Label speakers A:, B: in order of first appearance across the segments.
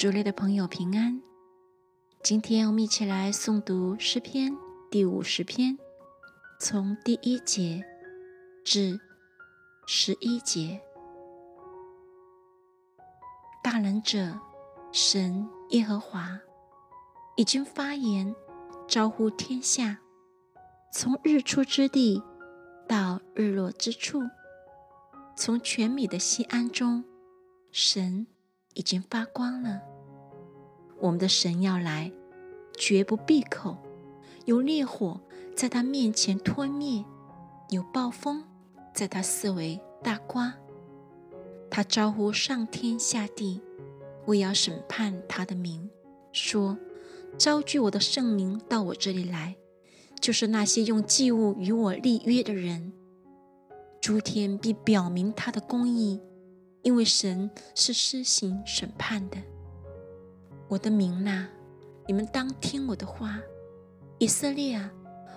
A: 主内的朋友平安。今天我们一起来诵读诗篇第五十篇，从第一节至十一节。大能者神耶和华已经发言，招呼天下，从日出之地到日落之处，从全米的西安中，神已经发光了。我们的神要来，绝不闭口；有烈火在他面前吞灭，有暴风在他四围大刮。他招呼上天下地，我要审判他的名，说：招聚我的圣名到我这里来，就是那些用祭物与我立约的人。诸天必表明他的公义，因为神是施行审判的。我的民呐，你们当听我的话。以色列啊，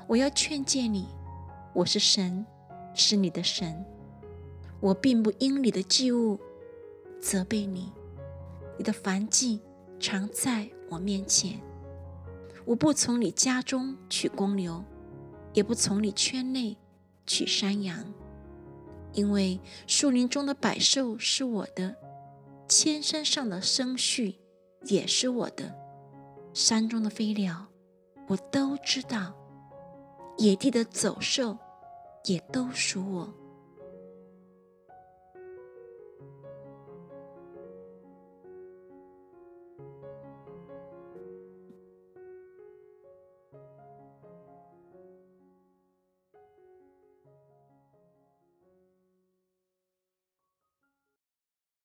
A: 我要劝诫你，我是神，是你的神。我并不因你的祭物责备你，你的凡祭常在我面前。我不从你家中取公牛，也不从你圈内取山羊，因为树林中的百兽是我的，千山上的牲畜。也是我的，山中的飞鸟我都知道，野地的走兽也都属我。